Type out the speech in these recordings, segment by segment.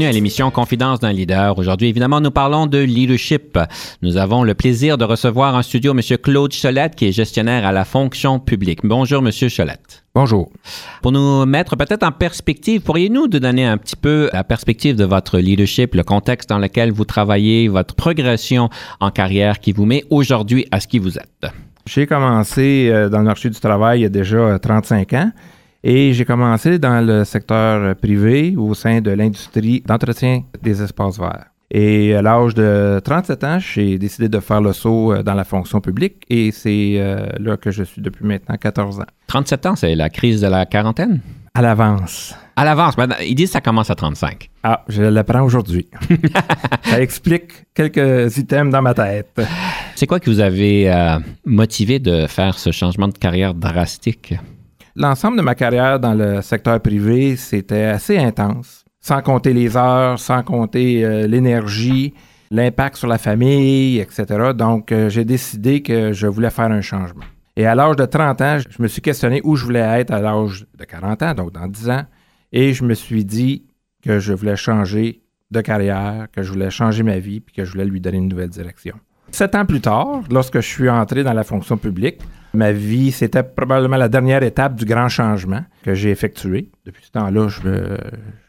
Bienvenue à l'émission Confidence d'un leader. Aujourd'hui, évidemment, nous parlons de leadership. Nous avons le plaisir de recevoir en studio M. Claude Cholette, qui est gestionnaire à la fonction publique. Bonjour, M. Cholette. Bonjour. Pour nous mettre peut-être en perspective, pourriez-nous nous donner un petit peu la perspective de votre leadership, le contexte dans lequel vous travaillez, votre progression en carrière qui vous met aujourd'hui à ce qui vous êtes? J'ai commencé euh, dans le marché du travail il y a déjà 35 ans. Et j'ai commencé dans le secteur privé au sein de l'industrie d'entretien des espaces verts. Et à l'âge de 37 ans, j'ai décidé de faire le saut euh, dans la fonction publique et c'est euh, là que je suis depuis maintenant 14 ans. 37 ans, c'est la crise de la quarantaine? À l'avance. À l'avance. Ben, ils disent que ça commence à 35. Ah, je l'apprends aujourd'hui. ça explique quelques items dans ma tête. C'est quoi qui vous avez euh, motivé de faire ce changement de carrière drastique? L'ensemble de ma carrière dans le secteur privé, c'était assez intense, sans compter les heures, sans compter euh, l'énergie, l'impact sur la famille, etc. Donc, euh, j'ai décidé que je voulais faire un changement. Et à l'âge de 30 ans, je me suis questionné où je voulais être à l'âge de 40 ans, donc dans 10 ans, et je me suis dit que je voulais changer de carrière, que je voulais changer ma vie, puis que je voulais lui donner une nouvelle direction. Sept ans plus tard, lorsque je suis entré dans la fonction publique, ma vie, c'était probablement la dernière étape du grand changement que j'ai effectué. Depuis ce temps-là, je,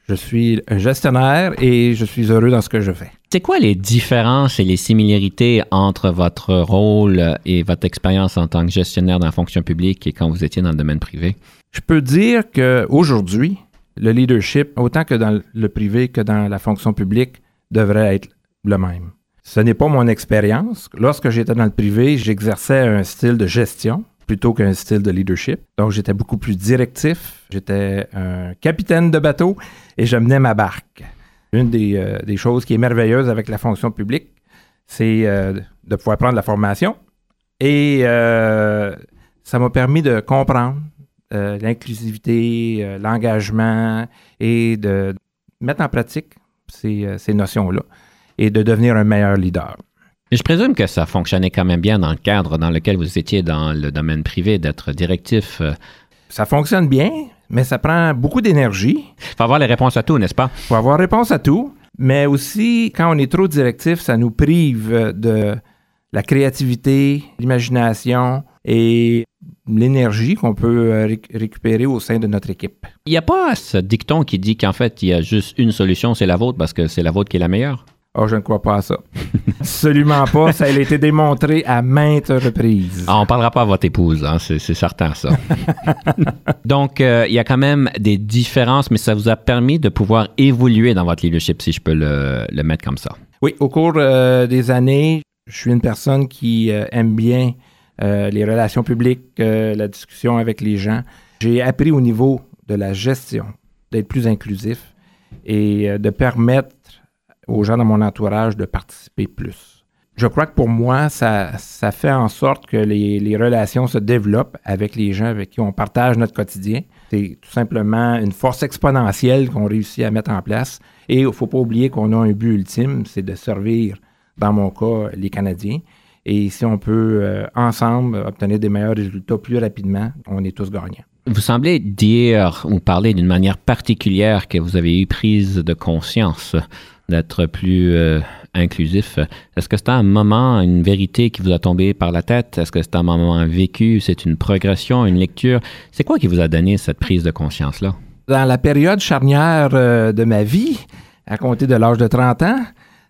je suis un gestionnaire et je suis heureux dans ce que je fais. C'est quoi les différences et les similarités entre votre rôle et votre expérience en tant que gestionnaire dans la fonction publique et quand vous étiez dans le domaine privé? Je peux dire qu'aujourd'hui, le leadership, autant que dans le privé que dans la fonction publique, devrait être le même. Ce n'est pas mon expérience. Lorsque j'étais dans le privé, j'exerçais un style de gestion plutôt qu'un style de leadership. Donc, j'étais beaucoup plus directif. J'étais un capitaine de bateau et je menais ma barque. Une des, euh, choses qui est merveilleuse avec la fonction publique, c'est euh, de pouvoir prendre la formation. Et euh, ça m'a permis de comprendre l'inclusivité, l'engagement et de mettre en pratique ces notions-là et de devenir un meilleur leader. Je présume que ça fonctionnait quand même bien dans le cadre dans lequel vous étiez dans le domaine privé, d'être directif. Euh. Ça fonctionne bien, mais ça prend beaucoup d'énergie. Il faut avoir les réponses à tout, n'est-ce pas? Il faut avoir réponse à tout, mais aussi, quand on est trop directif, ça nous prive de la créativité, l'imagination et l'énergie qu'on peut euh, récupérer au sein de notre équipe. Il n'y a pas ce dicton qui dit qu'en fait, il y a juste une solution, c'est la vôtre, parce que c'est la vôtre qui est la meilleure? Oh, je ne crois pas à ça. Absolument pas. Ça a été démontré à maintes reprises. Ah, on ne parlera pas à votre épouse, hein, c'est, certain ça. Donc, euh, il y a quand même des différences, mais ça vous a permis de pouvoir évoluer dans votre leadership, si je peux le, mettre comme ça. Oui, au cours euh, des années, je suis une personne qui euh, aime bien les relations publiques, la discussion avec les gens. J'ai appris au niveau de la gestion d'être plus inclusif et de permettre aux gens dans mon entourage de participer plus. Je crois que pour moi, ça, ça fait en sorte que les, relations se développent avec les gens avec qui on partage notre quotidien. C'est tout simplement une force exponentielle qu'on réussit à mettre en place. Et il ne faut pas oublier qu'on a un but ultime, c'est de servir, dans mon cas, les Canadiens. Et si on peut, euh, ensemble, obtenir des meilleurs résultats plus rapidement, on est tous gagnants. Vous semblez dire ou parler d'une manière particulière que vous avez eu prise de conscience d'être plus euh, inclusif. Est-ce que c'est un moment, une vérité qui vous a tombé par la tête? Est-ce que c'est un moment vécu? C'est une progression, une lecture? C'est quoi qui vous a donné cette prise de conscience-là? Dans la période charnière euh, de ma vie, à compter de l'âge de 30 ans,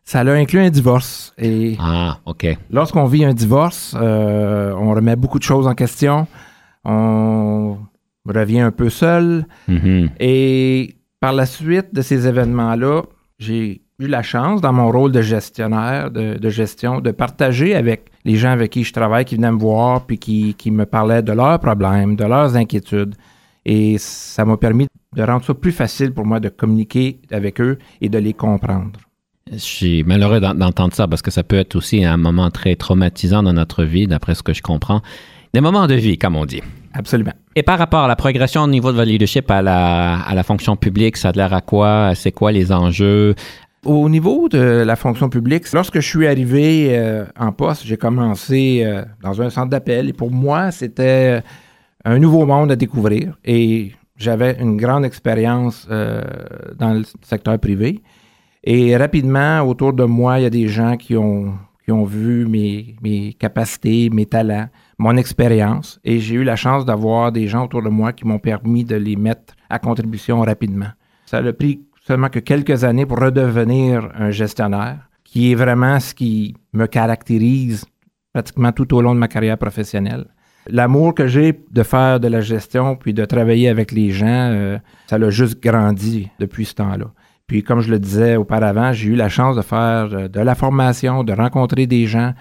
ça a inclus un divorce. Et ah, OK. Lorsqu'on vit un divorce, euh, on remet beaucoup de choses en question. On reviens un peu seul. Mhm. Et par la suite de ces événements-là, j'ai eu la chance, dans mon rôle de gestionnaire, de, de gestion, de partager avec les gens avec qui je travaille, qui venaient me voir, puis qui, qui me parlaient de leurs problèmes, de leurs inquiétudes. Et ça m'a permis de rendre ça plus facile pour moi de communiquer avec eux et de les comprendre. Je suis malheureux d'en- d'entendre ça parce que ça peut être aussi un moment très traumatisant dans notre vie, d'après ce que je comprends. Des moments de vie, comme on dit. Absolument. Et par rapport à la progression au niveau de votre leadership à la, à la fonction publique, ça a l'air à quoi? C'est quoi les enjeux? Au niveau de la fonction publique, lorsque je suis arrivé euh, en poste, j'ai commencé euh, dans un centre d'appel et pour moi, c'était un nouveau monde à découvrir et j'avais une grande expérience euh, dans le secteur privé. Et rapidement, autour de moi, il y a des gens qui ont, qui ont vu mes, mes capacités, mes talents, mon expérience. Et j'ai eu la chance d'avoir des gens autour de moi qui m'ont permis de les mettre à contribution rapidement. Ça a pris seulement que quelques années pour redevenir un gestionnaire, qui est vraiment ce qui me caractérise pratiquement tout au long de ma carrière professionnelle. L'amour que j'ai de faire de la gestion puis de travailler avec les gens, euh, ça l'a juste grandi depuis ce temps-là. Puis comme je le disais auparavant, j'ai eu la chance de faire euh, de la formation, de rencontrer des gens.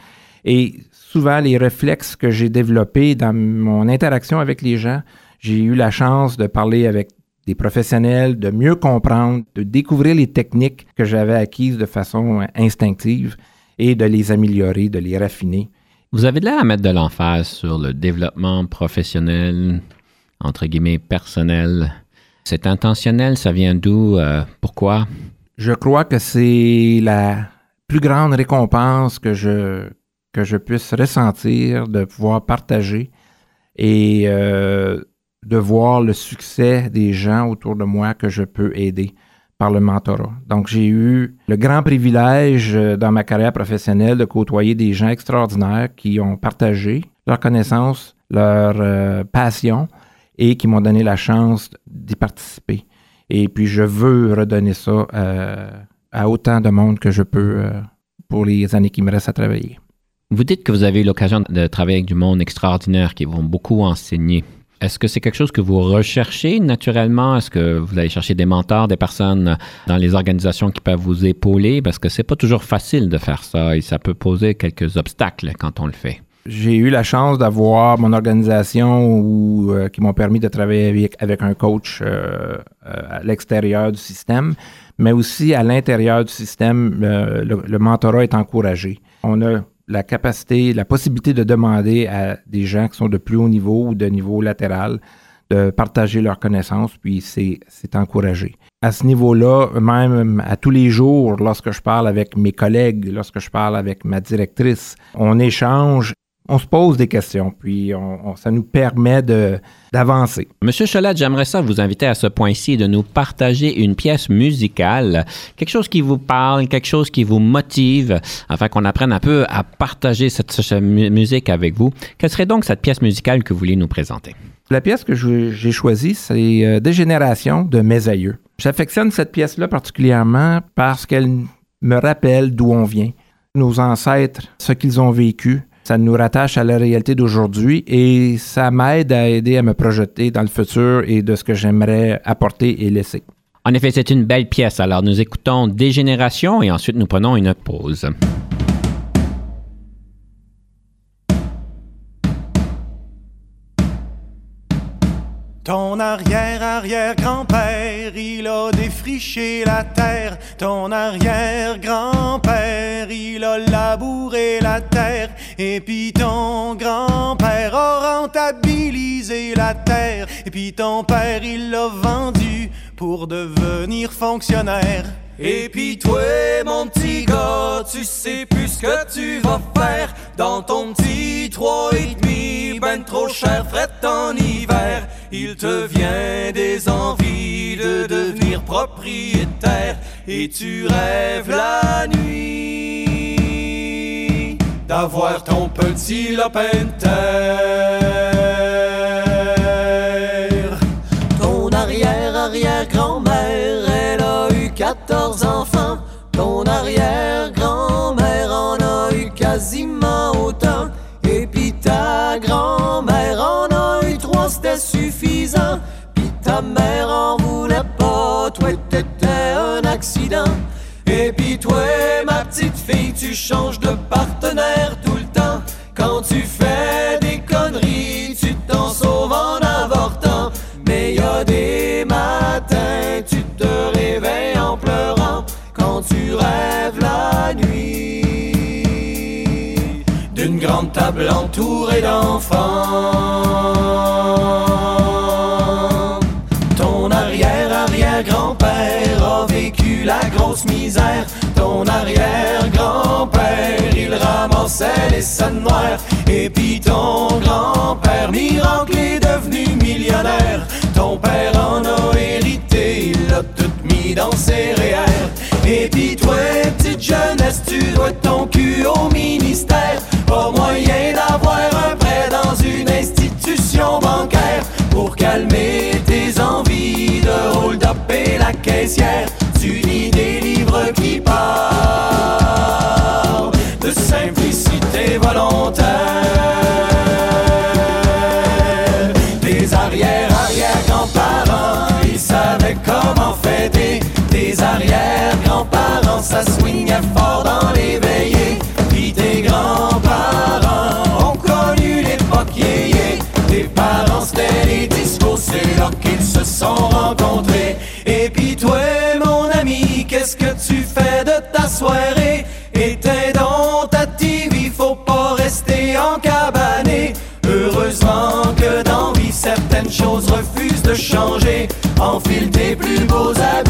Et souvent, les réflexes que j'ai développés dans mon interaction avec les gens, j'ai eu la chance de parler avec des professionnels, de mieux comprendre, de découvrir les techniques que j'avais acquises de façon euh, instinctive et de les améliorer, de les raffiner. Vous avez de l'air à mettre de l'emphase sur le développement professionnel, entre guillemets, personnel. C'est intentionnel, ça vient d'où? euh, pourquoi? Je crois que c'est la plus grande récompense que je, que je puisse ressentir de pouvoir partager et euh, de voir le succès des gens autour de moi que je peux aider par le mentorat. Donc, j'ai eu le grand privilège euh, dans ma carrière professionnelle de côtoyer des gens extraordinaires qui ont partagé leurs connaissances, leur euh, passion et qui m'ont donné la chance d'y participer. Et puis, je veux redonner ça euh, à autant de monde que je peux euh, pour les années qui me restent à travailler. Vous dites que vous avez eu l'occasion de travailler avec du monde extraordinaire qui vont beaucoup enseigner. Est-ce que c'est quelque chose que vous recherchez naturellement? Est-ce que vous allez chercher des mentors, des personnes dans les organisations qui peuvent vous épauler? Parce que c'est pas toujours facile de faire ça et ça peut poser quelques obstacles quand on le fait. J'ai eu la chance d'avoir mon organisation euh, qui m'ont permis de travailler avec, un coach euh, euh, à l'extérieur du système, mais aussi à l'intérieur du système, le, le mentorat est encouragé. On a la capacité, la possibilité de demander à des gens qui sont de plus haut niveau ou de niveau latéral de partager leurs connaissances, puis c'est encouragé. À ce niveau-là, même à tous les jours, lorsque je parle avec mes collègues, lorsque je parle avec ma directrice, on échange, on se pose des questions, puis on, on- ça nous permet d'avancer. Monsieur Cholette, j'aimerais ça vous inviter à ce point-ci de nous partager une pièce musicale, quelque chose qui vous parle, quelque chose qui vous motive, afin qu'on apprenne un peu à partager cette, cette mu- musique avec vous. Quelle serait donc cette pièce musicale que vous voulez nous présenter? La pièce que j'ai choisie, c'est euh, Dégénération de Mes aïeux. J'affectionne cette pièce-là particulièrement parce qu'elle me rappelle d'où on vient. Nos ancêtres, ce qu'ils ont vécu, ça nous rattache à la réalité d'aujourd'hui et ça m'aide à aider à me projeter dans le futur et de ce que j'aimerais apporter et laisser. En effet, c'est une belle pièce. Alors, nous écoutons Dégénération et ensuite nous prenons une pause. Ton arrière-arrière-grand-père, il a défriché la terre. Ton arrière-grand-père, il a labouré la terre. Et puis ton grand-père a rentabilisé la terre. Et puis ton père, il l'a vendu pour devenir fonctionnaire. Et puis toi, mon petit gars, tu sais plus ce que tu vas faire dans ton petit trois et demi, ben trop cher, fret en hiver. Il te vient des envies de devenir propriétaire et tu rêves la nuit d'avoir ton petit lopin de. Ton arrière-arrière-grand-mère, elle a eu 14 enfants. Ton arrière-grand-mère en a eu quasiment autant. Et puis ta grand-mère suffisant. ta mère en voulait pas, toi t'étais un accident. Et puis toi, ma petite fille, tu changes de partenaire tout le temps. Quand tu fais des conneries, tu t'en sauves en avortant. Mais y a des matins, tu te réveilles en pleurant quand tu rêves la nuit d'une grande table entourée d'enfants. Arrière-grand-père, il ramassait les scènes noires. Et puis ton grand-père, miracle, est devenu millionnaire. Ton père en a hérité, il l'a tout mis dans ses REER. Et puis toi, petite jeunesse, tu dois ton cul au ministère. Pas moyen d'avoir un prêt dans une institution bancaire pour calmer tes envies de hold-up et la caissière. Ça swingait fort dans les veillées. Puis tes grands-parents ont connu l'époque yéyé. Tes parents, c'était les discours, c'est là qu'ils se sont rencontrés. Et puis toi, mon ami, qu'est-ce que tu fais de ta soirée? Éteins donc ta TV, faut pas rester en cabané. Heureusement que dans vie, certaines choses refusent de changer. Enfile tes plus beaux habits,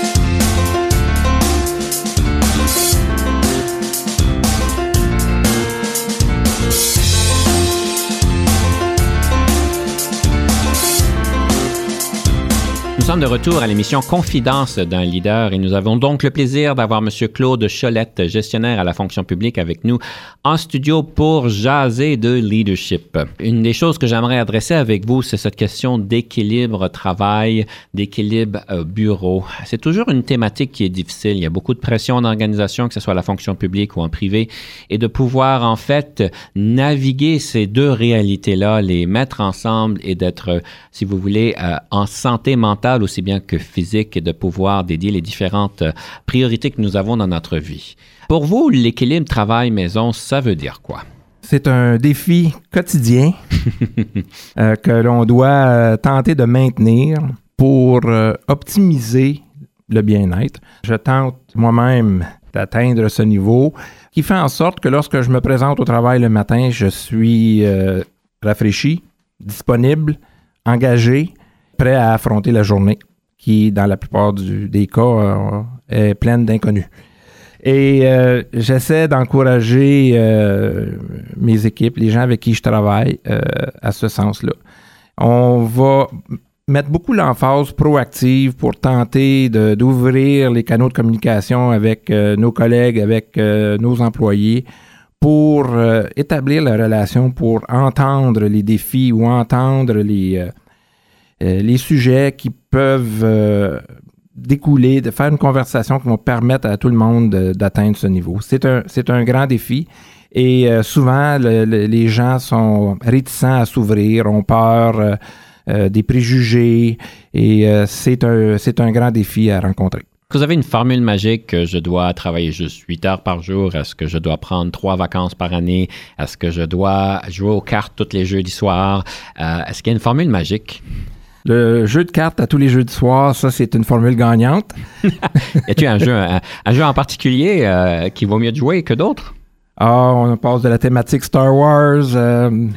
sommes de retour à l'émission Confidence d'un leader et nous avons donc le plaisir d'avoir M. Claude Cholette, gestionnaire à la fonction publique, avec nous en studio pour jaser de leadership. Une des choses que j'aimerais adresser avec vous, c'est cette question d'équilibre travail, d'équilibre euh, bureau. C'est toujours une thématique qui est difficile. Il y a beaucoup de pression en organisation, que ce soit à la fonction publique ou en privé, et de pouvoir en fait naviguer ces deux réalités-là, les mettre ensemble et d'être, si vous voulez, euh, en santé mentale aussi bien que physique et de pouvoir dédier les différentes euh, priorités que nous avons dans notre vie. Pour vous, l'équilibre travail-maison, ça veut dire quoi? C'est un défi quotidien euh, que l'on doit euh, tenter de maintenir pour euh, optimiser le bien-être. Je tente moi-même d'atteindre ce niveau qui fait en sorte que lorsque je me présente au travail le matin, je suis rafraîchi, disponible, engagé, prêt à affronter la journée qui, dans la plupart du- des cas, euh, est pleine d'inconnus. Et euh, j'essaie d'encourager euh, mes équipes, les gens avec qui je travaille, à ce sens-là. On va mettre beaucoup l'emphase proactive pour tenter d'ouvrir les canaux de communication avec nos collègues, avec nos employés, pour établir la relation, pour entendre les défis ou entendre les, les sujets qui peuvent euh, découler, de faire une conversation qui va permettre à tout le monde de- d'atteindre ce niveau. C'est un, un grand défi et euh, souvent le- le- les gens sont réticents à s'ouvrir, ont peur euh, euh, des préjugés et euh, c'est un, un grand défi à rencontrer. Vous avez une formule magique que je dois travailler juste 8 heures par jour? Est-ce que je dois prendre trois vacances par année? Est-ce que je dois jouer aux cartes tous les jeudis soirs? Euh, Est-ce qu'il y a une formule magique? Le jeu de cartes à tous les jeux de soir, ça c'est une formule gagnante. Y a-t-il un jeu, un, un jeu en particulier euh, qui vaut mieux de jouer que d'autres? Ah, on passe de la thématique Star Wars euh,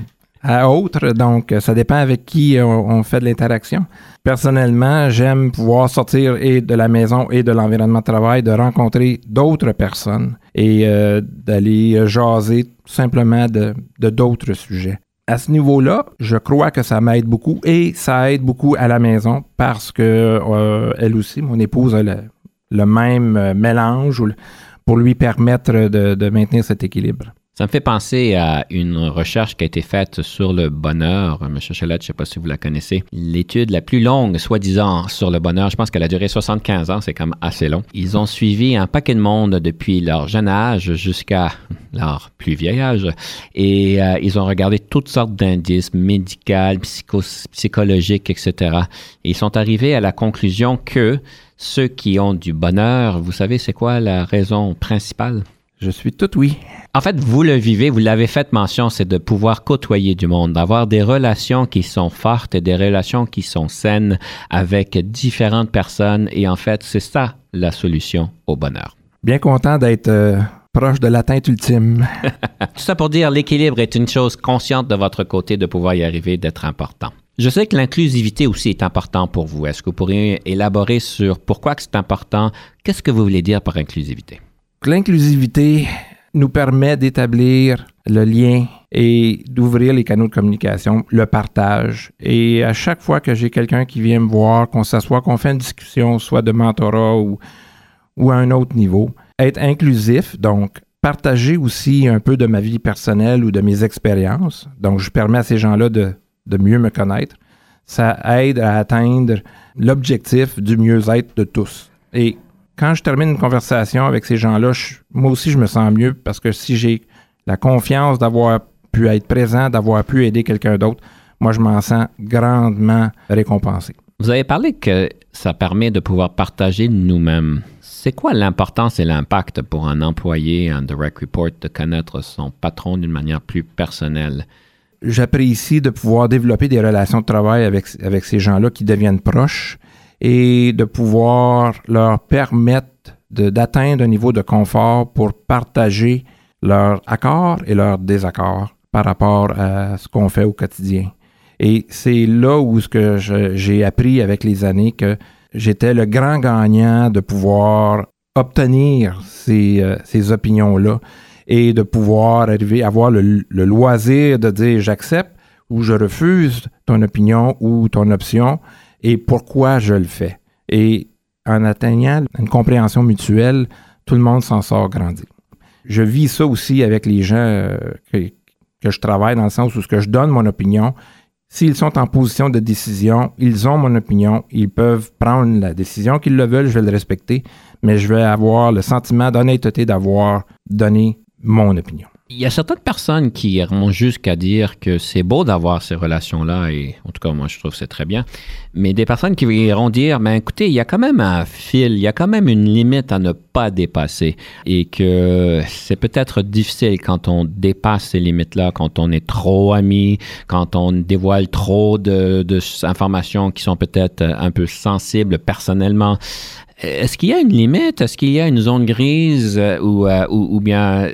à autre, donc euh, ça dépend avec qui on, on fait de l'interaction. Personnellement, j'aime pouvoir sortir et de la maison et de l'environnement de travail, de rencontrer d'autres personnes et euh, d'aller euh, jaser tout simplement de d'autres sujets. À ce niveau-là, je crois que ça m'aide beaucoup et ça aide beaucoup à la maison parce que euh, elle aussi, mon épouse a le, même euh, mélange pour lui permettre de maintenir cet équilibre. Ça me fait penser à une recherche qui a été faite sur le bonheur. Monsieur Chalette, je ne sais pas si vous la connaissez. L'étude la plus longue, soi-disant, sur le bonheur, je pense qu'elle a duré 75 ans, c'est quand même assez long. Ils ont suivi un paquet de monde depuis leur jeune âge jusqu'à leur plus vieil âge et euh, ils ont regardé toutes sortes d'indices médicaux, psychologiques, etc. Et ils sont arrivés à la conclusion que ceux qui ont du bonheur, vous savez, c'est quoi la raison principale? Je suis tout oui. En fait, vous le vivez, vous l'avez fait mention, c'est de pouvoir côtoyer du monde, d'avoir des relations qui sont fortes et des relations qui sont saines avec différentes personnes. Et en fait, c'est ça la solution au bonheur. Bien content d'être euh, proche de l'atteinte ultime. Tout ça pour dire, l'équilibre est une chose consciente de votre côté de pouvoir y arriver, d'être important. Je sais que l'inclusivité aussi est important pour vous. Est-ce que vous pourriez élaborer sur pourquoi c'est important? Qu'est-ce que vous voulez dire par inclusivité? L'inclusivité nous permet d'établir le lien et d'ouvrir les canaux de communication, le partage. Et à chaque fois que j'ai quelqu'un qui vient me voir, qu'on s'assoit, qu'on fait une discussion, soit de mentorat ou, ou à un autre niveau, être inclusif, donc partager aussi un peu de ma vie personnelle ou de mes expériences. Donc, je permets à ces gens-là de, de mieux me connaître. Ça aide à atteindre l'objectif du mieux-être de tous. Et quand je termine une conversation avec ces gens-là, moi aussi, je me sens mieux parce que si j'ai la confiance d'avoir pu être présent, d'avoir pu aider quelqu'un d'autre, moi, je m'en sens grandement récompensé. Vous avez parlé que ça permet de pouvoir partager nous-mêmes. C'est quoi l'importance et l'impact pour un employé, un direct report, de connaître son patron d'une manière plus personnelle? J'apprécie de pouvoir développer des relations de travail avec, avec ces gens-là qui deviennent proches et de pouvoir leur permettre d'atteindre un niveau de confort pour partager leurs accords et leurs désaccords par rapport à ce qu'on fait au quotidien. Et c'est là où ce que j'ai appris avec les années que j'étais le grand gagnant de pouvoir obtenir ces, euh, ces opinions-là et de pouvoir arriver à avoir le, le loisir de dire j'accepte ou je refuse ton opinion ou ton option et pourquoi je le fais? Et en atteignant une compréhension mutuelle, tout le monde s'en sort grandi. Je vis ça aussi avec les gens euh, que, je travaille dans le sens où ce que je donne mon opinion, s'ils sont en position de décision, ils ont mon opinion, ils peuvent prendre la décision qu'ils le veulent, je vais le respecter, mais je vais avoir le sentiment d'honnêteté d'avoir donné mon opinion. Il y a certaines personnes qui iront jusqu'à dire que c'est beau d'avoir ces relations-là, et en tout cas, moi, je trouve que c'est très bien. Mais des personnes qui iront dire, ben écoutez, il y a quand même un fil, il y a quand même une limite à ne pas dépasser, et que c'est peut-être difficile quand on dépasse ces limites-là, quand on est trop ami, quand on dévoile trop de, de qui sont peut-être un peu sensibles personnellement. Est-ce qu'il y a une limite? Est-ce qu'il y a une zone grise ou, euh, ou, ou bien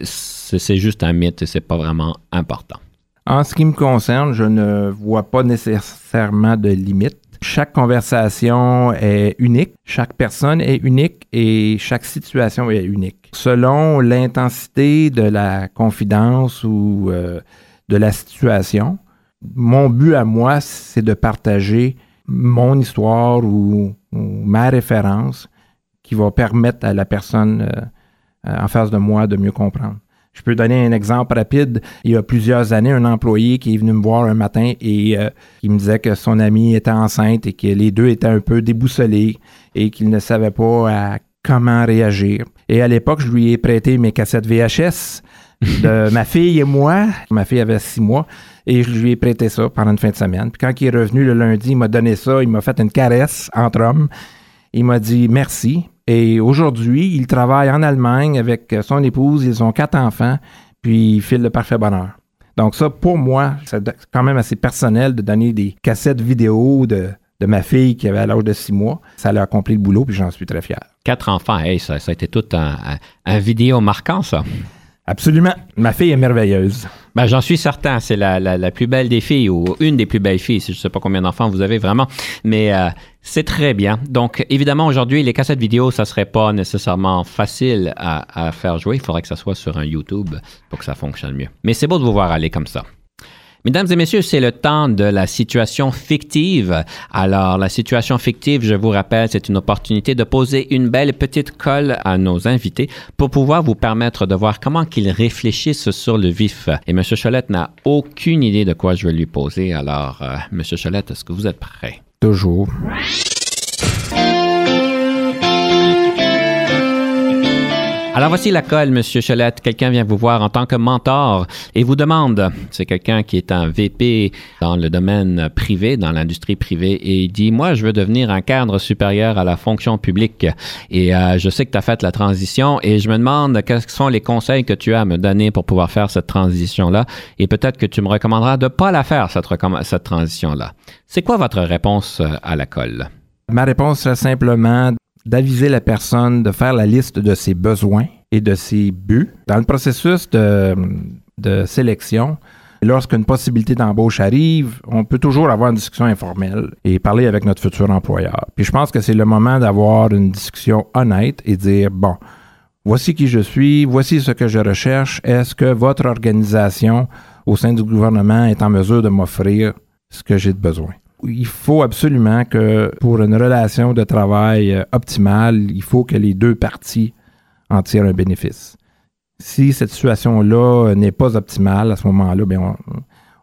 c'est juste un mythe et c'est pas vraiment important. En ce qui me concerne, je ne vois pas nécessairement de limite. Chaque conversation est unique, chaque personne est unique et chaque situation est unique. Selon l'intensité de la confidence ou euh, de la situation, mon but à moi, c'est de partager mon histoire ou, ma référence qui va permettre à la personne euh, en face de moi de mieux comprendre. Je peux donner un exemple rapide. Il y a plusieurs années, un employé qui est venu me voir un matin et euh, il me disait que son amie était enceinte et que les deux étaient un peu déboussolés et qu'il ne savait pas comment réagir. Et à l'époque, je lui ai prêté mes cassettes VHS de ma fille et moi. Ma fille avait six mois et je lui ai prêté ça pendant une fin de semaine. Puis quand il est revenu le lundi, il m'a donné ça, il m'a fait une caresse entre hommes. Il m'a dit merci. Et aujourd'hui, il travaille en Allemagne avec son épouse. Ils ont quatre enfants, puis il file le parfait bonheur. Donc ça, pour moi, c'est quand même assez personnel de donner des cassettes vidéo de, de ma fille qui avait l'âge de six mois. Ça a accompli le boulot, puis j'en suis très fier. Quatre enfants, hey, ça, ça a été tout un, un vidéo marquant, ça. Absolument. Ma fille est merveilleuse. Ben, J'en suis certain. C'est la, la, plus belle des filles ou une des plus belles filles. Je ne sais pas combien d'enfants vous avez vraiment, mais euh, c'est très bien. Donc, évidemment, aujourd'hui, les cassettes vidéo, ça ne serait pas nécessairement facile à, à, faire jouer. Il faudrait que ça soit sur un YouTube pour que ça fonctionne mieux. Mais c'est beau de vous voir aller comme ça. Mesdames et messieurs, c'est le temps de la situation fictive. Alors, la situation fictive, je vous rappelle, c'est une opportunité de poser une belle petite colle à nos invités pour pouvoir vous permettre de voir comment qu'ils réfléchissent sur le vif. Et M. Cholette n'a aucune idée de quoi je vais lui poser. Alors, euh, M. Cholette, est-ce que vous êtes prêt? Toujours. Alors voici la colle, Monsieur Cholette. Quelqu'un vient vous voir en tant que mentor et vous demande, c'est quelqu'un qui est un VP dans le domaine privé, dans l'industrie privée, et il dit, moi, je veux devenir un cadre supérieur à la fonction publique. Et euh, je sais que tu as fait la transition et je me demande quels sont les conseils que tu as à me donner pour pouvoir faire cette transition-là. Et peut-être que tu me recommanderas de ne pas la faire, cette, transition-là. C'est quoi votre réponse euh, à la colle? Ma réponse serait simplement d'aviser la personne de faire la liste de ses besoins et de ses buts. Dans le processus de, sélection, lorsqu'une possibilité d'embauche arrive, on peut toujours avoir une discussion informelle et parler avec notre futur employeur. Puis je pense que c'est le moment d'avoir une discussion honnête et dire, bon, voici qui je suis, voici ce que je recherche, est-ce que votre organisation au sein du gouvernement est en mesure de m'offrir ce que j'ai de besoin? Il faut absolument que pour une relation de travail euh, optimale, il faut que les deux parties en tirent un bénéfice. Si cette situation-là n'est pas optimale, à ce moment-là, bien,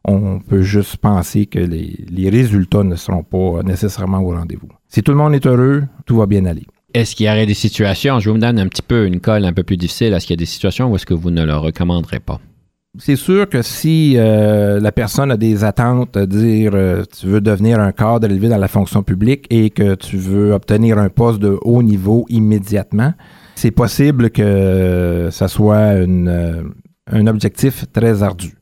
on, peut juste penser que les, résultats ne seront pas nécessairement au rendez-vous. Si tout le monde est heureux, tout va bien aller. Est-ce qu'il y aurait des situations, je vous donne un petit peu une colle un peu plus difficile, est-ce qu'il y a des situations où est-ce que vous ne le recommanderez pas? C'est sûr que si euh, la personne a des attentes, de dire euh, tu veux devenir un cadre élevé dans la fonction publique et que tu veux obtenir un poste de haut niveau immédiatement, c'est possible que ça soit euh, un objectif très ardu.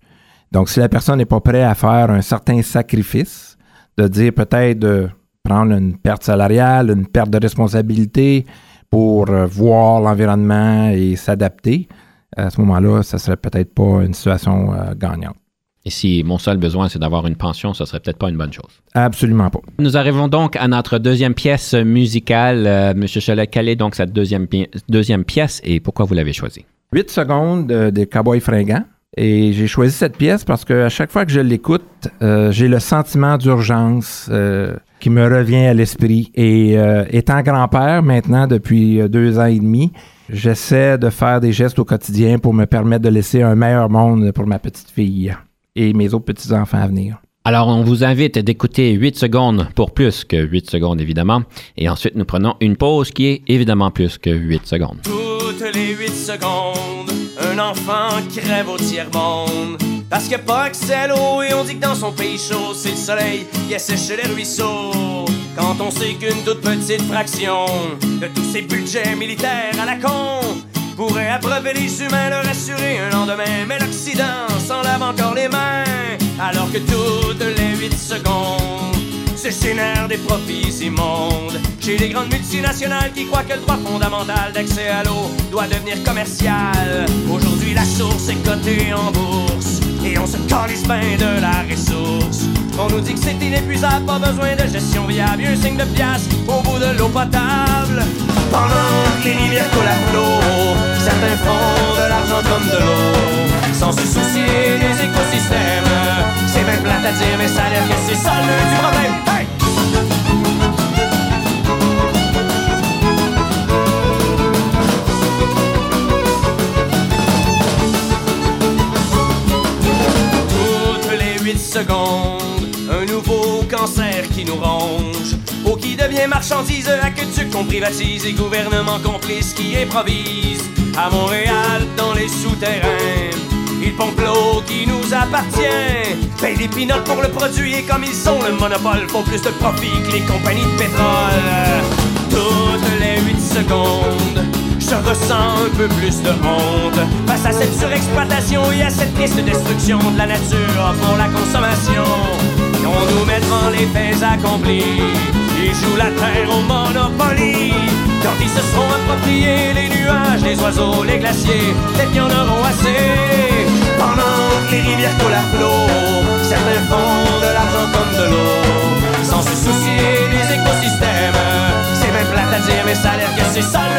Donc, si la personne n'est pas prête à faire un certain sacrifice, de dire peut-être de prendre une perte salariale, une perte de responsabilité pour voir l'environnement et s'adapter, à ce moment-là, ça serait peut-être pas une situation euh, gagnante. Et si mon seul besoin, c'est d'avoir une pension, ce serait peut-être pas une bonne chose. Absolument pas. Nous arrivons donc à notre deuxième pièce musicale. Euh, Monsieur Cholet, quelle est donc cette deuxième, deuxième pièce et pourquoi vous l'avez choisie? Huit secondes des Cowboys fringants. Et j'ai choisi cette pièce parce qu'à chaque fois que je l'écoute, euh, j'ai le sentiment d'urgence qui me revient à l'esprit. Et étant grand-père maintenant depuis deux ans et demi, J'essaie de faire des gestes au quotidien pour me permettre de laisser un meilleur monde pour ma petite fille et mes autres petits-enfants à venir. Alors, on vous invite d'écouter 8 secondes pour plus que 8 secondes, évidemment. Et ensuite, nous prenons une pause qui est évidemment plus que 8 secondes. Toutes les 8 secondes, un enfant crève au tiers-monde. Parce qu'il n'y a pas accès à l'eau et on dit que dans son pays chaud, c'est le soleil qui assèche les ruisseaux. Quand on sait qu'une toute petite fraction de tous ces budgets militaires à la con pourrait abreuver les humains, leur assurer un lendemain. Mais l'Occident s'en lave encore les mains, alors que toutes les 8 secondes se génèrent des profits immondes. Chez les grandes multinationales qui croient que le droit fondamental d'accès à l'eau doit devenir commercial. Aujourd'hui, la source est cotée en bourse et on se calisse bien de la ressource. On nous dit que c'est inépuisable, pas besoin de gestion viable. Un signe de pièce au bout de l'eau potable. Pendant que les rivières coulent à flot, certains font de l'argent comme de l'eau. Sans se soucier des écosystèmes. C'est bien plate à dire, mais ça a l'air que c'est ça le du problème. Hey! Toutes les 8 secondes un nouveau cancer qui nous ronge. Eau qui devient marchandise, aqueduc qu'on privatise et gouvernement complice qui improvise. À Montréal, dans les souterrains, ils pompent l'eau qui nous appartient. Paye des pinottes pour le produit et comme ils sont le monopole, font plus de profit que les compagnies de pétrole. Toutes les 8 secondes, je ressens un peu plus de honte face à cette surexploitation et à cette triste destruction de la nature pour la consommation. On nous met devant les faits accomplis. Ils jouent la terre au Monopoly. Quand ils se seront appropriés les nuages, les oiseaux, les glaciers, les en auront assez. Pendant que les rivières coulent à flot, certains font de l'argent comme de l'eau. Sans se soucier des écosystèmes. C'est même plate à dire, mais ça a l'air que c'est ça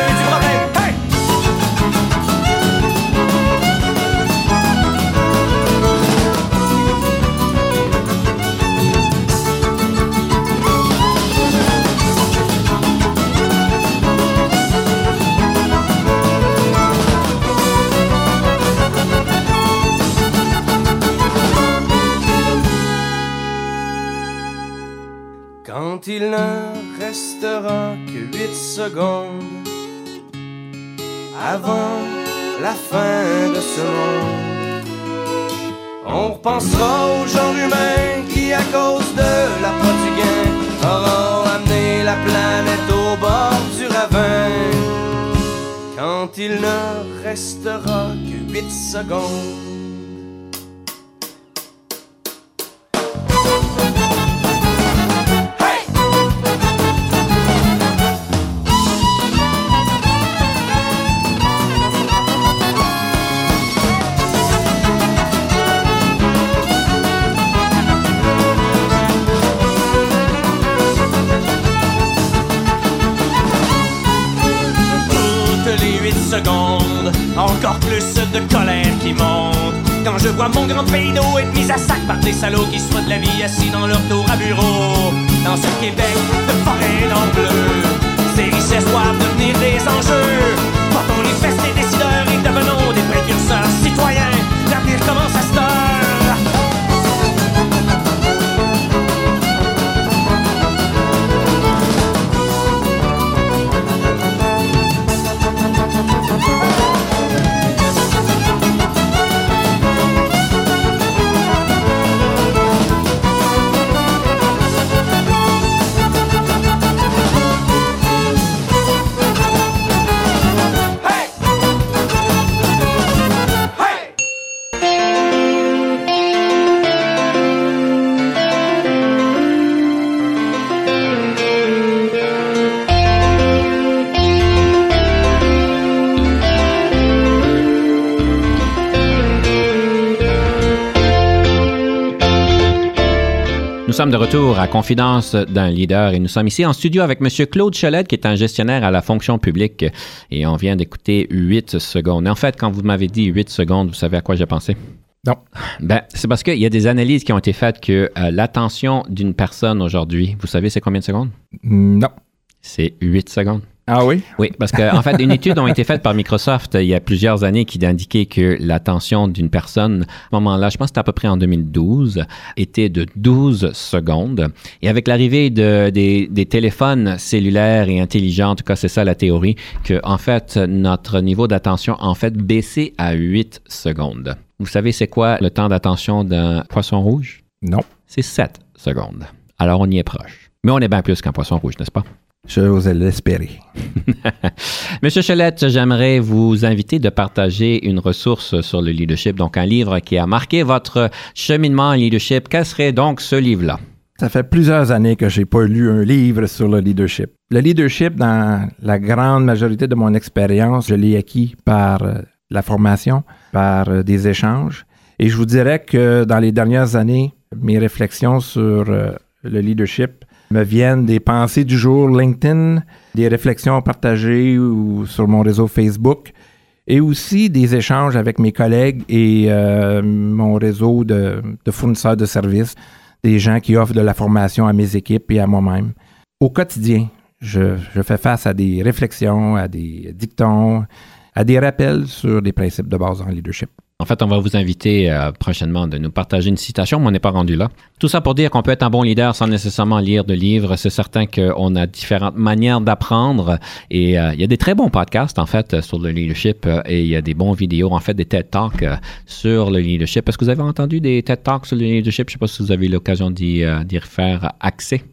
on repensera aux gens humains qui, à cause de la du gain, auront amené la planète au bord du ravin. Quand il ne restera que huit secondes. Par des salauds qui souhaitent la vie assis dans leur tour à bureau. Dans ce Québec de forêt d'en bleu, ces richesses doivent devenir des enjeux. Sommes de retour à Confidence d'un leader et nous sommes ici en studio avec M. Claude Cholette, qui est un gestionnaire à la fonction publique. Et on vient d'écouter 8 secondes. En fait, quand vous m'avez dit 8 secondes, vous savez à quoi j'ai pensé? Non. Ben, c'est parce qu'il y a des analyses qui ont été faites que euh, l'attention d'une personne aujourd'hui, vous savez, c'est combien de secondes? Non. C'est 8 secondes. Ah oui? Oui, parce qu'en en fait, une étude a été faite par Microsoft il y a plusieurs années qui indiquait que l'attention d'une personne, à ce moment-là, je pense que c'était à peu près en 2012, était de 12 secondes. Et avec l'arrivée de, des, des téléphones cellulaires et intelligents, en tout cas, c'est ça la théorie, que en fait, notre niveau d'attention a en fait baissé à 8 secondes. Vous savez, c'est quoi le temps d'attention d'un poisson rouge? Non. C'est 7 secondes. Alors, on y est proche. Mais on est bien plus qu'un poisson rouge, n'est-ce pas? J'osais l'espérer. Monsieur Chelette, j'aimerais vous inviter de partager une ressource sur le leadership, donc un livre qui a marqué votre cheminement en leadership. Quel serait donc ce livre-là? Ça fait plusieurs années que j'ai pas lu un livre sur le leadership. Le leadership, dans la grande majorité de mon expérience, je l'ai acquis par euh, la formation, par euh, des échanges. Et je vous dirais que dans les dernières années, mes réflexions sur euh, le leadership me viennent des pensées du jour LinkedIn, des réflexions partagées ou sur mon réseau Facebook et aussi des échanges avec mes collègues et euh, mon réseau de, fournisseurs de services, des gens qui offrent de la formation à mes équipes et à moi-même. Au quotidien, je fais face à des réflexions, à des dictons, à des rappels sur des principes de base en leadership. En fait, on va vous inviter euh, prochainement de nous partager une citation, mais on n'est pas rendu là. Tout ça pour dire qu'on peut être un bon leader sans nécessairement lire de livres. C'est certain qu'on a différentes manières d'apprendre et euh, il y a des très bons podcasts, en fait, sur le leadership euh, et il y a des bons vidéos, en fait, des TED Talks sur le leadership. Est-ce que vous avez entendu des TED Talks sur le leadership? Je ne sais pas si vous avez eu l'occasion d'y d'y faire accès.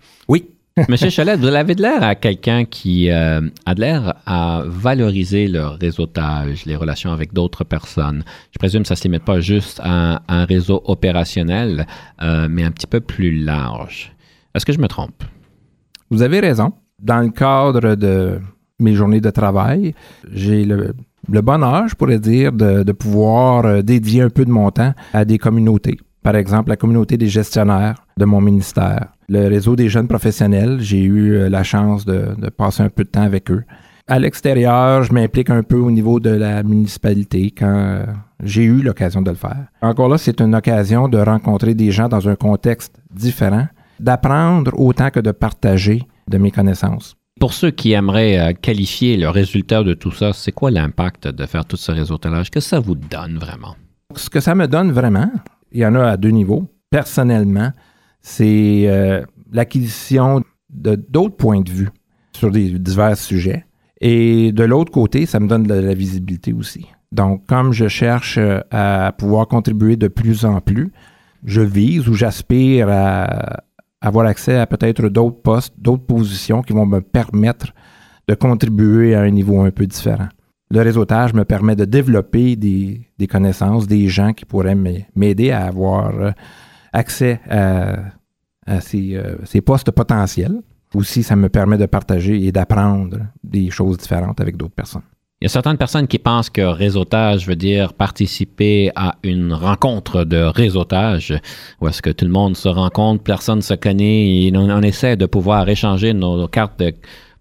Monsieur Cholette, vous avez de l'air à quelqu'un qui euh, a de l'air à valoriser le réseautage, les relations avec d'autres personnes. Je présume que ça ne se limite pas juste à un, réseau opérationnel, euh, mais un petit peu plus large. Est-ce que je me trompe? Vous avez raison. Dans le cadre de mes journées de travail, j'ai le, bonheur, je pourrais dire, de, de pouvoir euh, dédier un peu de mon temps à des communautés. Par exemple, la communauté des gestionnaires de mon ministère, le réseau des jeunes professionnels. J'ai eu euh, la chance de, de passer un peu de temps avec eux. À l'extérieur, je m'implique un peu au niveau de la municipalité quand euh, j'ai eu l'occasion de le faire. Encore là, c'est une occasion de rencontrer des gens dans un contexte différent, d'apprendre autant que de partager de mes connaissances. Pour ceux qui aimeraient euh, qualifier le résultat de tout ça, c'est quoi l'impact de faire tout ce réseautage? Qu'est-ce que ça vous donne vraiment? Ce que ça me donne vraiment, il y en a à deux niveaux. Personnellement, c'est euh, l'acquisition de d'autres points de vue sur des divers sujets. Et de l'autre côté, ça me donne de la visibilité aussi. Donc, comme je cherche euh, à pouvoir contribuer de plus en plus, je vise ou j'aspire à avoir accès à peut-être d'autres postes, d'autres positions qui vont me permettre de contribuer à un niveau un peu différent. Le réseautage me permet de développer des, connaissances, des gens qui pourraient m'aider à avoir euh, accès à, euh, ces postes potentiels. Aussi, ça me permet de partager et d'apprendre des choses différentes avec d'autres personnes. Il y a certaines personnes qui pensent que réseautage veut dire participer à une rencontre de réseautage, où est-ce que tout le monde se rencontre, personne se connaît, et on, essaie de pouvoir échanger nos, cartes de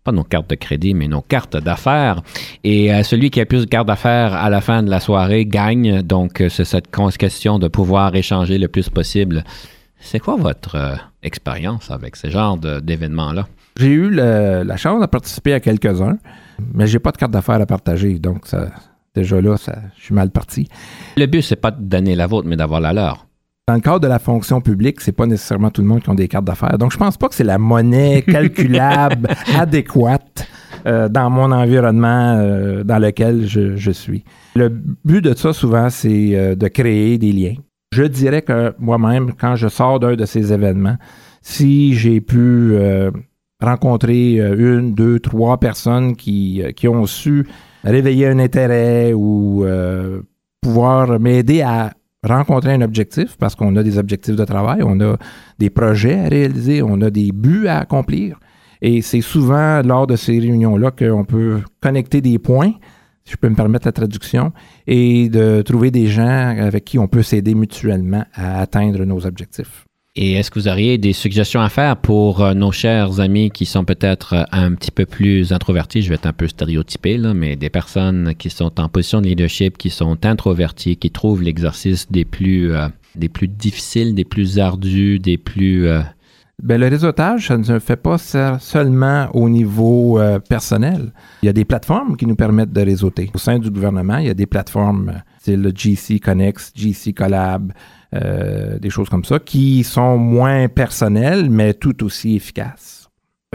pas nos cartes de crédit, mais nos cartes d'affaires. Et euh, celui qui a plus de cartes d'affaires à la fin de la soirée gagne. Donc, euh, c'est cette question de pouvoir échanger le plus possible. C'est quoi votre euh, expérience avec ce genre d'événements-là? J'ai eu la chance de participer à quelques-uns, mais j'ai pas de carte d'affaires à partager, donc ça, déjà là, ça, je suis mal parti. Le but, c'est pas de donner la vôtre, mais d'avoir la leur. Dans le cadre de la fonction publique, c'est pas nécessairement tout le monde qui a des cartes d'affaires. Donc, je pense pas que c'est la monnaie calculable adéquate euh, dans mon environnement euh, dans lequel je, je, suis. Le but de ça, souvent, c'est euh, de créer des liens. Je dirais que moi-même, quand je sors d'un de ces événements, si j'ai pu rencontrer une, deux, trois personnes qui, qui ont su réveiller un intérêt ou pouvoir m'aider à rencontrer un objectif parce qu'on a des objectifs de travail, on a des projets à réaliser, on a des buts à accomplir. Et c'est souvent lors de ces réunions-là qu'on peut connecter des points, si je peux me permettre la traduction, et de trouver des gens avec qui on peut s'aider mutuellement à atteindre nos objectifs. Et est-ce que vous auriez des suggestions à faire pour euh, nos chers amis qui sont peut-être euh, un petit peu plus introvertis, je vais être un peu stéréotypé, là, mais des personnes qui sont en position de leadership, qui sont introvertis, qui trouvent l'exercice des plus, euh, difficiles, des plus ardus, des plus... Bien, le réseautage, ça ne se fait pas seulement au niveau personnel. Il y a des plateformes qui nous permettent de réseauter. Au sein du gouvernement, il y a des plateformes, c'est le GC Connect, GC Collab, euh, des choses comme ça, qui sont moins personnelles, mais tout aussi efficaces.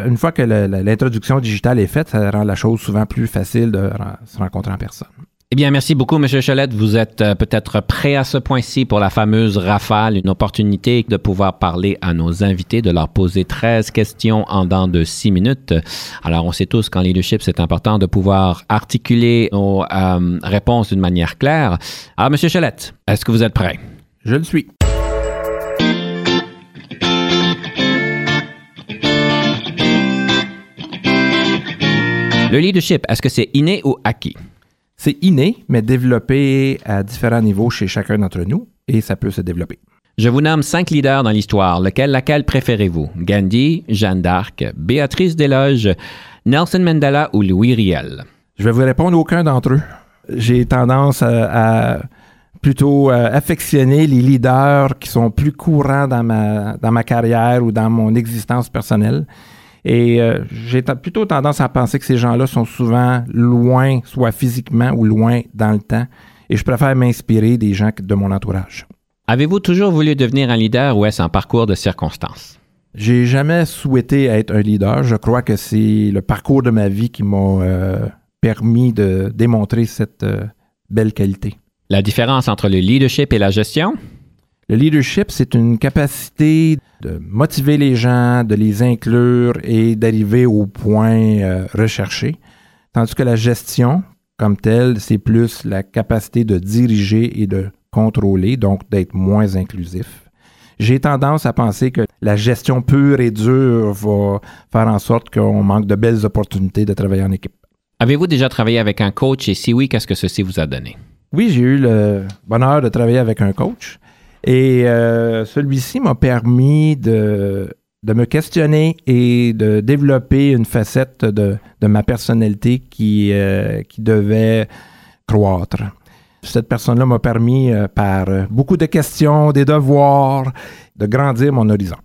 Une fois que l'introduction digitale est faite, ça rend la chose souvent plus facile de se rencontrer en personne. Eh bien, merci beaucoup, M. Cholette. Vous êtes euh, peut-être prêt à ce point-ci pour la fameuse rafale, une opportunité de pouvoir parler à nos invités, de leur poser 13 questions en dans de 6 minutes. Alors, on sait tous qu'en leadership, c'est important de pouvoir articuler nos euh, réponses d'une manière claire. Alors, M. Cholette, est-ce que vous êtes prêt? Je le suis. Le leadership, est-ce que c'est inné ou acquis? C'est inné, mais développé à différents niveaux chez chacun d'entre nous et ça peut se développer. Je vous nomme cinq leaders dans l'histoire. Lequel, laquelle préférez-vous? Gandhi, Jeanne d'Arc, Béatrice Desloges, Nelson Mandela ou Louis Riel? Je vais vous répondre aucun d'entre eux. J'ai tendance à plutôt euh, affectionner les leaders qui sont plus courants dans ma, dans ma carrière ou dans mon existence personnelle. Et euh, j'ai plutôt tendance à penser que ces gens-là sont souvent loin, soit physiquement ou loin dans le temps. Et je préfère m'inspirer des gens de mon entourage. Avez-vous toujours voulu devenir un leader ou est-ce un parcours de circonstances? J'ai jamais souhaité être un leader. Je crois que c'est le parcours de ma vie qui m'a euh, permis de démontrer cette belle qualité. La différence entre le leadership et la gestion? Le leadership, c'est une capacité de motiver les gens, de les inclure et d'arriver au point euh, recherché. Tandis que la gestion, comme telle, c'est plus la capacité de diriger et de contrôler, donc d'être moins inclusif. J'ai tendance à penser que la gestion pure et dure va faire en sorte qu'on manque de belles opportunités de travailler en équipe. Avez-vous déjà travaillé avec un coach et si oui, qu'est-ce que ceci vous a donné? Oui, j'ai eu le bonheur de travailler avec un coach. Et euh, celui-ci m'a permis de, de, me questionner et de développer une facette de, de ma personnalité qui, euh, qui devait croître. Cette personne-là m'a permis, euh, par beaucoup de questions, des devoirs, de grandir mon horizon.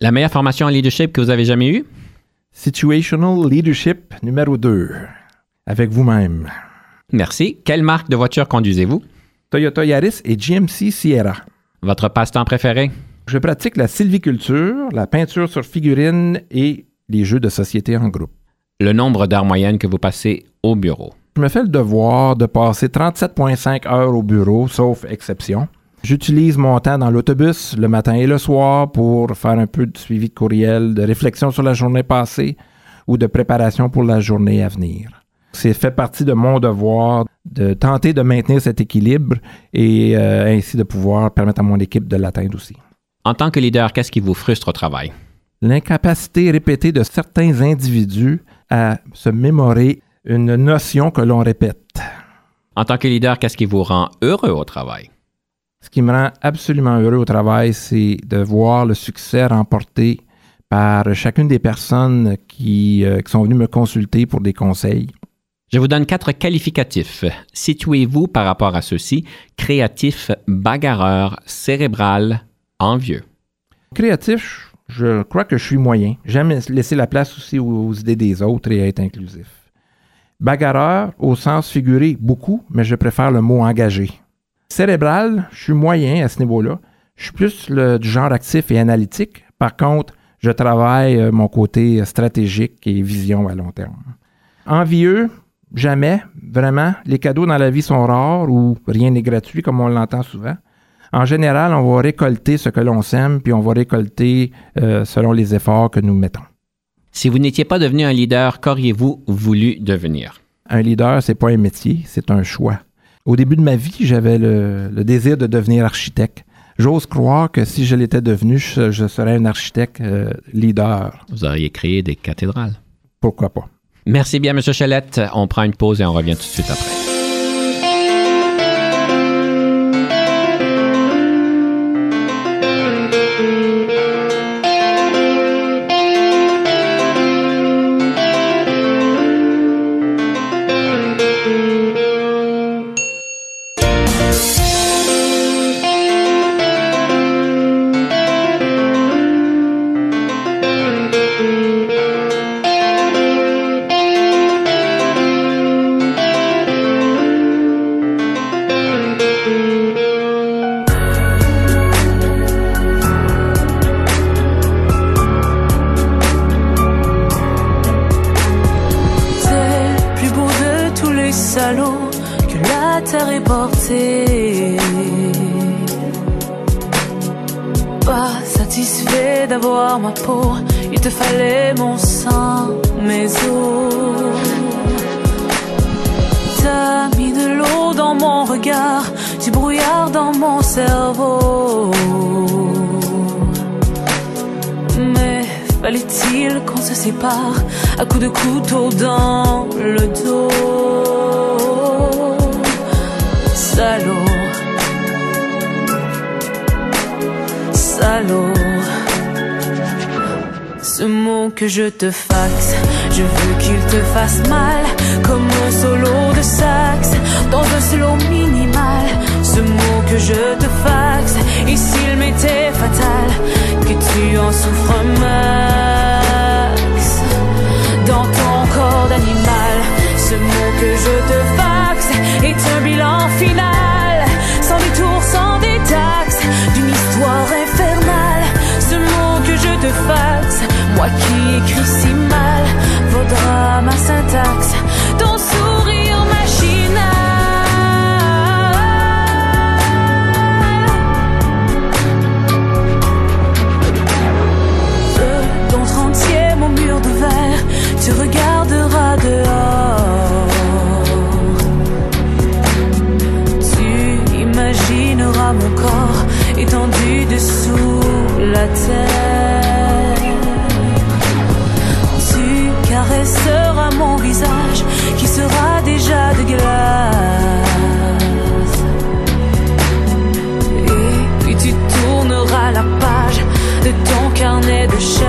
La meilleure formation en leadership que vous avez jamais eue? Situational Leadership numéro 2, avec vous-même. Merci. Quelle marque de voiture conduisez-vous? Toyota Yaris et GMC Sierra. Votre passe-temps préféré? Je pratique la sylviculture, la peinture sur figurine et les jeux de société en groupe. Le nombre d'heures moyennes que vous passez au bureau? Je me fais le devoir de passer 37,5 heures au bureau, sauf exception. J'utilise mon temps dans l'autobus le matin et le soir pour faire un peu de suivi de courriel, de réflexion sur la journée passée ou de préparation pour la journée à venir. C'est fait partie de mon devoir de tenter de maintenir cet équilibre et euh, ainsi de pouvoir permettre à mon équipe de l'atteindre aussi. En tant que leader, qu'est-ce qui vous frustre au travail? L'incapacité répétée de certains individus à se mémorer une notion que l'on répète. En tant que leader, qu'est-ce qui vous rend heureux au travail? Ce qui me rend absolument heureux au travail, c'est de voir le succès remporté par chacune des personnes qui, euh, qui sont venues me consulter pour des conseils. Je vous donne quatre qualificatifs. Situez-vous par rapport à ceux-ci. Créatif, bagarreur, cérébral, envieux. Créatif, je crois que je suis moyen. J'aime laisser la place aussi aux, idées des autres et être inclusif. Bagarreur, au sens figuré, beaucoup, mais je préfère le mot engagé. Cérébral, je suis moyen à ce niveau-là. Je suis plus du genre actif et analytique. Par contre, je travaille euh, mon côté stratégique et vision à long terme. Envieux, jamais, vraiment. Les cadeaux dans la vie sont rares ou rien n'est gratuit, comme on l'entend souvent. En général, on va récolter ce que l'on sème, puis on va récolter euh, selon les efforts que nous mettons. Si vous n'étiez pas devenu un leader, qu'auriez-vous voulu devenir? Un leader, c'est pas un métier, c'est un choix. Au début de ma vie, j'avais le, le désir de devenir architecte. J'ose croire que si je l'étais devenu, je, je serais un architecte euh, leader. Vous auriez créé des cathédrales. Pourquoi pas? Merci bien, M. Chalette. On prend une pause et on revient tout de suite après. Ce mot que je te faxe. Je veux qu'il te fasse mal Comme un solo de sax. Dans un slow minimal Ce mot que je te faxe. Et s'il m'était fatal Que tu en souffres max. Dans ton corps d'animal Ce mot que je te faxe Est un bilan final. Sans détour, sans détaxe D'une histoire que je te faxe Moi qui écris si mal Vaudra ma syntaxe Ton sourire machinal de ton trentième au mur de verre, tu regarderas dehors. Tu imagineras mon corps étendu dessous la terre. Qui sera déjà de glace. Et puis tu tourneras la page de ton carnet de chasse.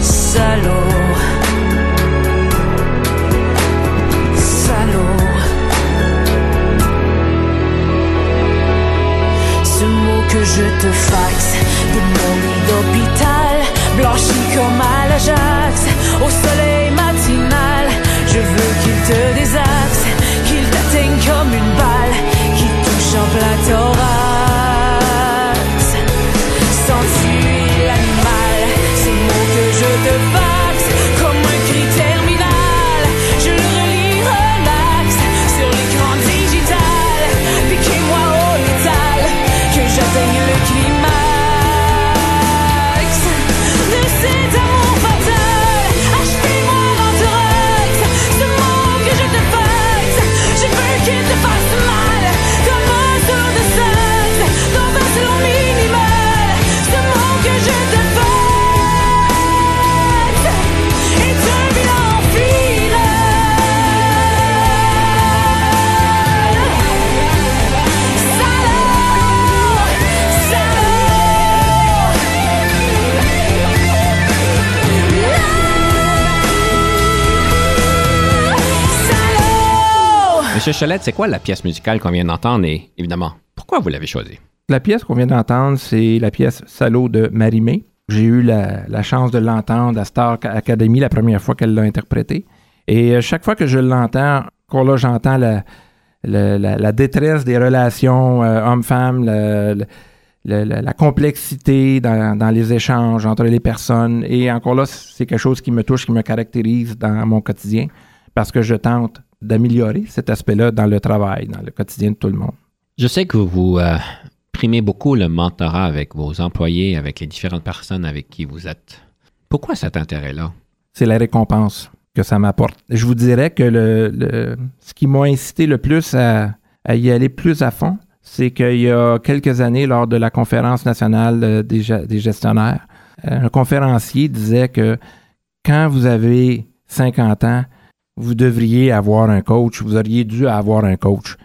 Salaud. Salaud. Ce mot que je te faxe comme à l'Ajax, au soleil Monsieur Cholette, c'est quoi la pièce musicale qu'on vient d'entendre et évidemment, pourquoi vous l'avez choisie? La pièce qu'on vient d'entendre, c'est la pièce Salaud de Marie-Mé. J'ai eu la, chance de l'entendre à Star Academy la première fois qu'elle l'a interprétée. Et euh, chaque fois que je l'entends, encore là, j'entends la, détresse des relations euh, homme-femme, la complexité dans, dans les échanges entre les personnes. Et encore là, c'est quelque chose qui me touche, qui me caractérise dans mon quotidien parce que je tente d'améliorer cet aspect-là dans le travail, dans le quotidien de tout le monde. Je sais que vous euh, primez beaucoup le mentorat avec vos employés, avec les différentes personnes avec qui vous êtes. Pourquoi cet intérêt-là? c'est la récompense que ça m'apporte. Je vous dirais que le, le- ce qui m'a incité le plus à, à y aller plus à fond, c'est qu'il y a quelques années, lors de la conférence nationale euh, des gestionnaires, euh, un conférencier disait que quand vous avez 50 ans, vous devriez avoir un coach, vous auriez dû avoir un coach.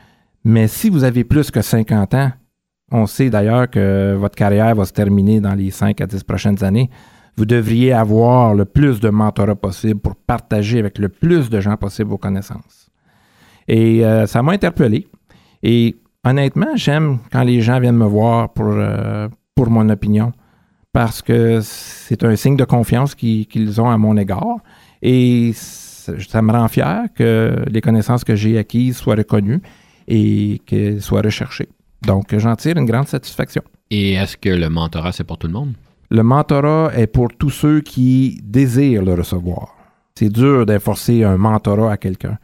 Mais si vous avez plus que 50 ans, on sait d'ailleurs que votre carrière va se terminer dans les 5 à 10 prochaines années vous devriez avoir le plus de mentorat possible pour partager avec le plus de gens possible vos connaissances. Et euh, ça m'a interpellé. Et honnêtement, j'aime quand les gens viennent me voir pour, euh, pour mon opinion parce que c'est un signe de confiance qui- qu'ils ont à mon égard. Et ça me rend fier que les connaissances que j'ai acquises soient reconnues et qu'elles soient recherchées. Donc, j'en tire une grande satisfaction. Et est-ce que le mentorat, c'est pour tout le monde? Le mentorat est pour tous ceux qui désirent le recevoir. C'est dur d'enforcer un mentorat à quelqu'un.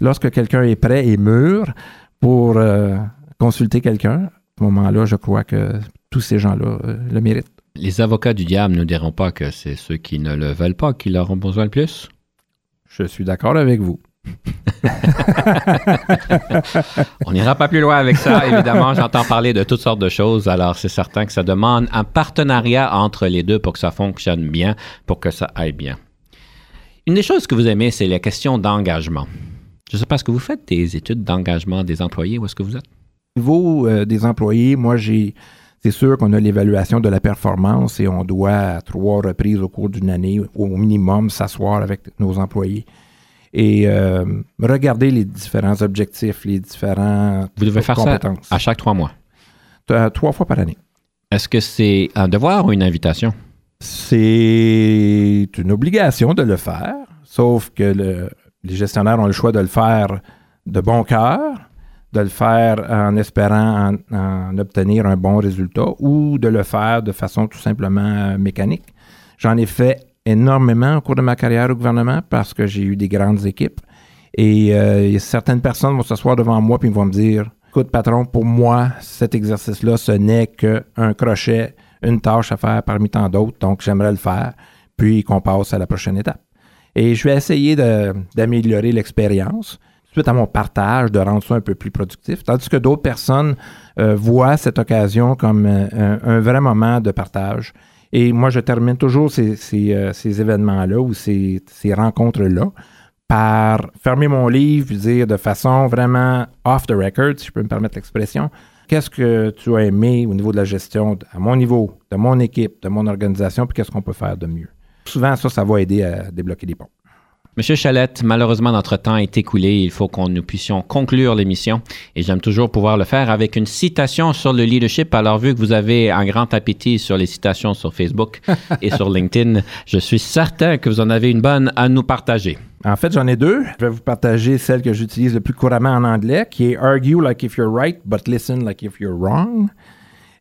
Lorsque quelqu'un est prêt et mûr pour euh, consulter quelqu'un, à ce moment-là, je crois que tous ces gens-là euh, le méritent. Les avocats du diable ne diront pas que c'est ceux qui ne le veulent pas qui leur ont besoin le plus? Je suis d'accord avec vous. On n'ira pas plus loin avec ça. Évidemment, j'entends parler de toutes sortes de choses. Alors, c'est certain que ça demande un partenariat entre les deux pour que ça fonctionne bien, pour que ça aille bien. Une des choses que vous aimez, c'est la question d'engagement. Je ne sais pas, est-ce que vous faites des études d'engagement des employés? Où est-ce que vous êtes? Au niveau euh, des employés, moi, j'ai. C'est sûr qu'on a l'évaluation de la performance et on doit, à trois reprises au cours d'une année, au minimum, s'asseoir avec nos employés et euh, regarder les différents objectifs, les différents Vous devez faire ça compétences. à chaque trois mois? Euh, trois fois par année. Est-ce que c'est un devoir ou une invitation? C'est une obligation de le faire, sauf que le- les gestionnaires ont le choix de le faire de bon cœur, de le faire en espérant en, en obtenir un bon résultat ou de le faire de façon tout simplement euh, mécanique. J'en ai fait énormément au cours de ma carrière au gouvernement parce que j'ai eu des grandes équipes. Et euh, certaines personnes vont s'asseoir devant moi puis vont me dire Écoute, patron, pour moi, cet exercice-là, ce n'est qu'un crochet, une tâche à faire parmi tant d'autres, donc j'aimerais le faire, puis qu'on passe à la prochaine étape. Et je vais essayer d'améliorer l'expérience suite à mon partage, de rendre ça un peu plus productif, tandis que d'autres personnes euh, voient cette occasion comme euh, un, vrai moment de partage. Et moi, je termine toujours ces, ces, euh, événements-là ou ces, ces rencontres-là par fermer mon livre dire de façon vraiment off the record, si je peux me permettre l'expression, qu'est-ce que tu as aimé au niveau de la gestion, à mon niveau, de mon équipe, de mon organisation, puis qu'est-ce qu'on peut faire de mieux? Souvent, ça, ça va aider à débloquer des ponts. Monsieur Chalette, malheureusement, notre temps est écoulé. Il faut qu'on nous puissions conclure l'émission. Et j'aime toujours pouvoir le faire avec une citation sur le leadership. Alors, vu que vous avez un grand appétit sur les citations sur Facebook et sur LinkedIn, je suis certain que vous en avez une bonne à nous partager. En fait, j'en ai deux. Je vais vous partager celle que j'utilise le plus couramment en anglais, qui est Argue like if you're right, but listen like if you're wrong.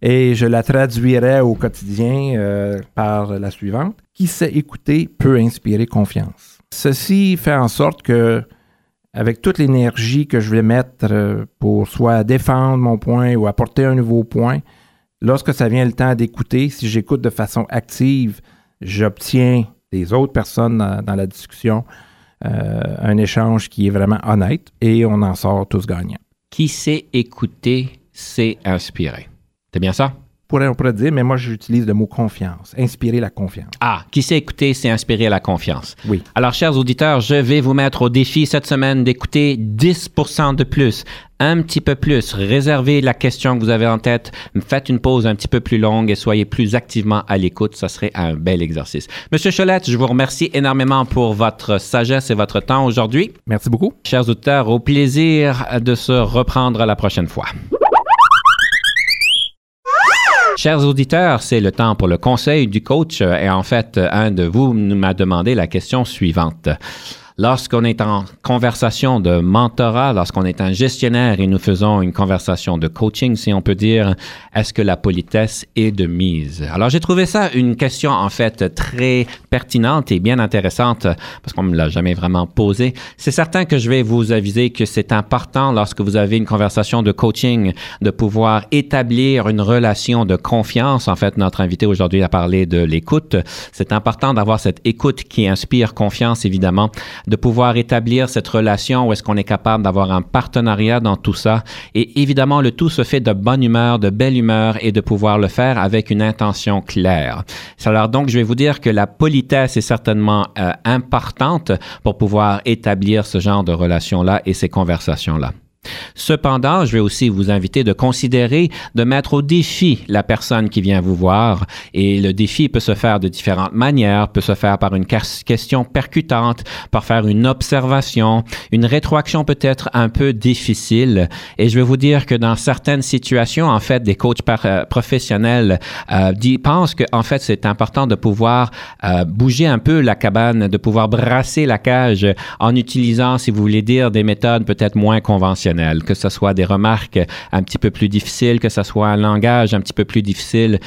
Et je la traduirai au quotidien euh, par la suivante. Qui sait écouter peut inspirer confiance. Ceci fait en sorte que, avec toute l'énergie que je vais mettre euh, pour soit défendre mon point ou apporter un nouveau point, lorsque ça vient le temps d'écouter, si j'écoute de façon active, j'obtiens des autres personnes dans, la discussion euh, un échange qui est vraiment honnête et on en sort tous gagnants. Qui sait écouter, sait inspirer. C'est bien ça? Pourrait, on pourrait dire, mais moi, j'utilise le mot confiance, inspirer la confiance. Ah, qui sait écouter, c'est inspirer la confiance. Oui. Alors, chers auditeurs, je vais vous mettre au défi cette semaine d'écouter 10 de plus un petit peu plus. Réservez la question que vous avez en tête. Faites une pause un petit peu plus longue et soyez plus activement à l'écoute. Ça serait un bel exercice. Monsieur Cholette, je vous remercie énormément pour votre sagesse et votre temps aujourd'hui. Merci beaucoup. Chers auditeurs, au plaisir de se reprendre la prochaine fois. Chers auditeurs, c'est le temps pour le conseil du coach et en fait, un de vous m'a demandé la question suivante. Lorsqu'on est en conversation de mentorat, lorsqu'on est un gestionnaire et nous faisons une conversation de coaching, si on peut dire, est-ce que la politesse est de mise? Alors, j'ai trouvé ça une question, en fait, très pertinente et bien intéressante parce qu'on ne me l'a jamais vraiment posée. C'est certain que je vais vous aviser que c'est important lorsque vous avez une conversation de coaching de pouvoir établir une relation de confiance. En fait, notre invité aujourd'hui a parlé de l'écoute. C'est important d'avoir cette écoute qui inspire confiance, évidemment de pouvoir établir cette relation où est-ce qu'on est capable d'avoir un partenariat dans tout ça. Et évidemment, le tout se fait de bonne humeur, de belle humeur et de pouvoir le faire avec une intention claire. Alors donc, je vais vous dire que la politesse est certainement euh, importante pour pouvoir établir ce genre de relation-là et ces conversations-là. Cependant, je vais aussi vous inviter de considérer de mettre au défi la personne qui vient vous voir. Et le défi peut se faire de différentes manières, peut se faire par une question percutante, par faire une observation, une rétroaction peut-être un peu difficile. Et je vais vous dire que dans certaines situations, en fait, des coachs euh, professionnels euh, pensent que en fait c'est important de pouvoir euh, bouger un peu la cabane, de pouvoir brasser la cage en utilisant, si vous voulez dire, des méthodes peut-être moins conventionnelles que ce soit des remarques un petit peu plus difficiles, que ce soit un langage un petit peu plus difficile.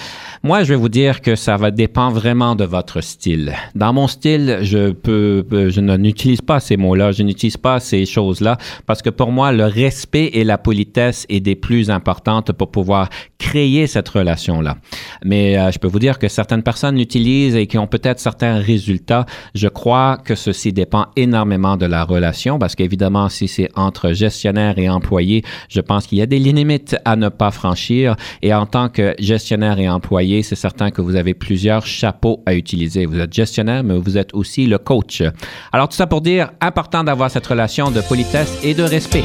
Moi, je vais vous dire que ça va dépendre vraiment de votre style. Dans mon style, je peux, n'utilise pas ces mots-là, je n'utilise pas ces choses-là parce que pour moi, le respect et la politesse est des plus importantes pour pouvoir créer cette relation-là. Mais euh, je peux vous dire que certaines personnes l'utilisent et qui ont peut-être certains résultats. Je crois que ceci dépend énormément de la relation parce qu'évidemment, si c'est entre et employé, je pense qu'il y a des limites à ne pas franchir. Et en tant que gestionnaire et employé, c'est certain que vous avez plusieurs chapeaux à utiliser. Vous êtes gestionnaire, mais vous êtes aussi le coach. Alors tout ça pour dire, important d'avoir cette relation de politesse et de respect.